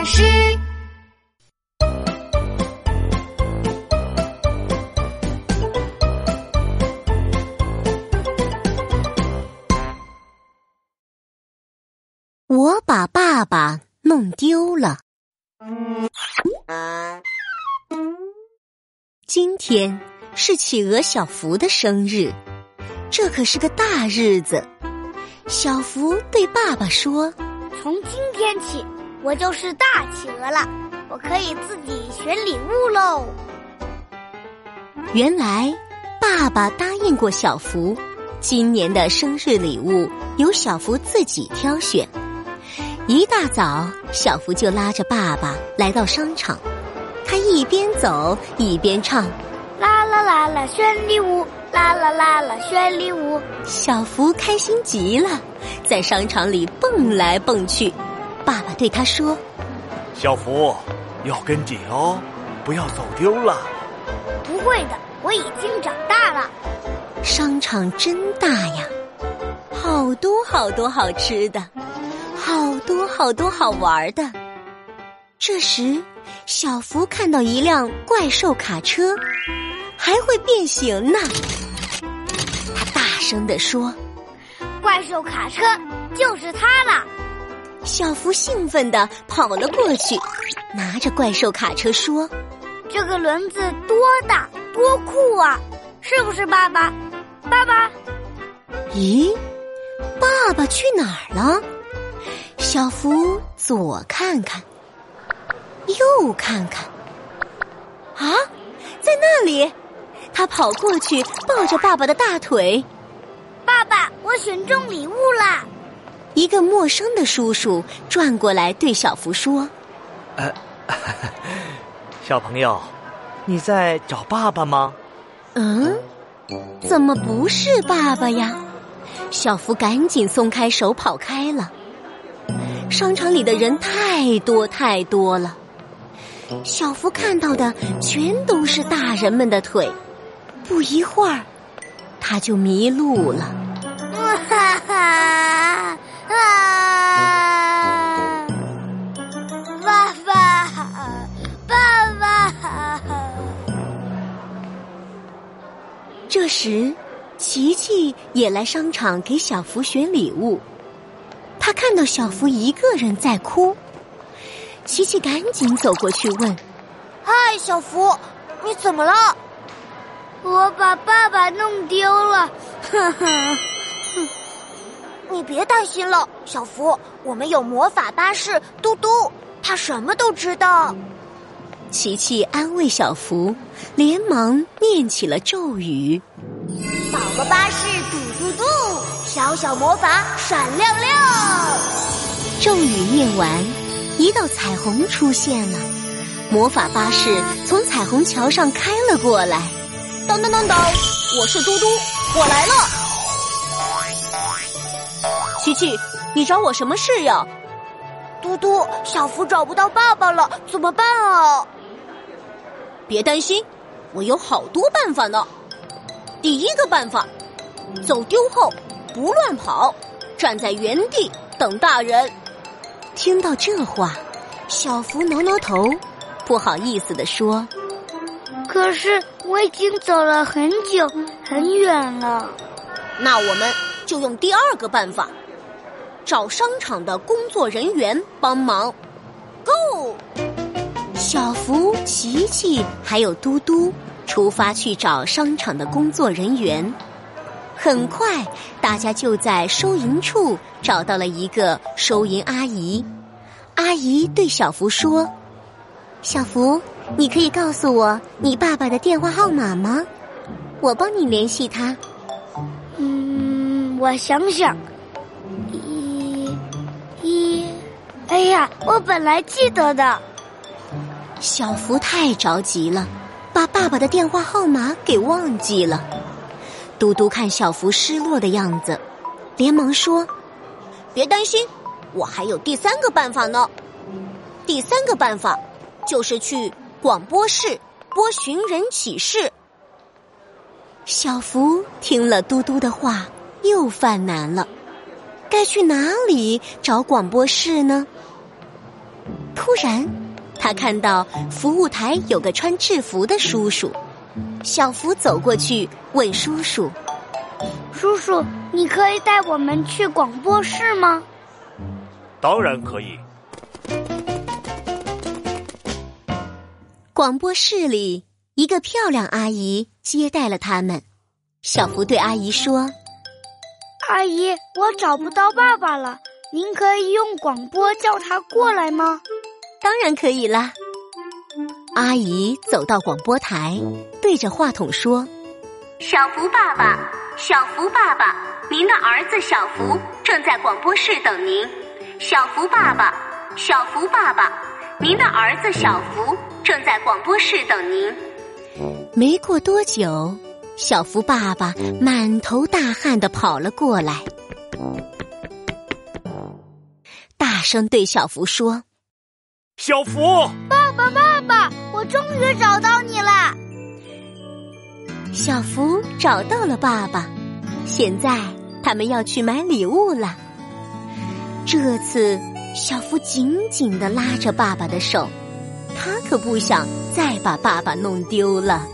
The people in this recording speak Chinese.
巴士。我把爸爸弄丢了。今天是企鹅小福的生日，这可是个大日子。小福对爸爸说：“从今天起，我就是大企鹅了，我可以自己选礼物喽。”原来，爸爸答应过小福，今年的生日礼物由小福自己挑选。一大早，小福就拉着爸爸来到商场。他一边走一边唱：“啦啦啦啦，选礼物！啦啦啦啦，选礼物！”小福开心极了，在商场里蹦来蹦去。爸爸对他说：“小福，要跟紧哦，不要走丢了。”“不会的，我已经长大了。”商场真大呀，好多好多好吃的。好多好多好玩的。这时，小福看到一辆怪兽卡车，还会变形呢。他大声地说：“怪兽卡车就是它了！”小福兴奋地跑了过去，拿着怪兽卡车说：“这个轮子多大，多酷啊！是不是，爸爸？爸爸？咦，爸爸去哪儿了？”小福左看看，右看看，啊，在那里！他跑过去，抱着爸爸的大腿。爸爸，我选中礼物啦！一个陌生的叔叔转过来对小福说：“呃，小朋友，你在找爸爸吗？”嗯，怎么不是爸爸呀？小福赶紧松开手，跑开了。商场里的人太多太多了，小福看到的全都是大人们的腿。不一会儿，他就迷路了。时，琪琪也来商场给小福选礼物。他看到小福一个人在哭，琪琪赶紧走过去问：“嗨，小福，你怎么了？”“我把爸爸弄丢了。”“哼哼，你别担心了，小福，我们有魔法巴士嘟嘟，他什么都知道。”琪琪安慰小福，连忙念起了咒语：“宝宝巴士嘟嘟嘟。”小小魔法闪亮亮，咒语念完，一道彩虹出现了，魔法巴士从彩虹桥上开了过来。当当当当，我是嘟嘟，我来了。琪琪，你找我什么事呀？嘟嘟，小福找不到爸爸了，怎么办啊？别担心，我有好多办法呢。第一个办法，走丢后。不乱跑，站在原地等大人。听到这话，小福挠挠头，不好意思地说：“可是我已经走了很久很远了。”那我们就用第二个办法，找商场的工作人员帮忙。Go！小福、琪琪还有嘟嘟出发去找商场的工作人员。很快，大家就在收银处找到了一个收银阿姨。阿姨对小福说：“小福，你可以告诉我你爸爸的电话号码吗？我帮你联系他。”嗯，我想想，一，一，哎呀，我本来记得的。小福太着急了，把爸爸的电话号码给忘记了。嘟嘟看小福失落的样子，连忙说：“别担心，我还有第三个办法呢。第三个办法就是去广播室播寻人启事。”小福听了嘟嘟的话，又犯难了，该去哪里找广播室呢？突然，他看到服务台有个穿制服的叔叔。小福走过去问叔叔：“叔叔，你可以带我们去广播室吗？”“当然可以。”广播室里，一个漂亮阿姨接待了他们。小福对阿姨说：“阿姨，我找不到爸爸了，您可以用广播叫他过来吗？”“当然可以啦。”阿姨走到广播台，对着话筒说：“小福爸爸，小福爸爸，您的儿子小福正在广播室等您。小福爸爸，小福爸爸，您的儿子小福正在广播室等您。”没过多久，小福爸爸满头大汗的跑了过来，大声对小福说：“小福，爸爸，爸爸。”我终于找到你了，小福找到了爸爸。现在他们要去买礼物了。这次，小福紧紧的拉着爸爸的手，他可不想再把爸爸弄丢了。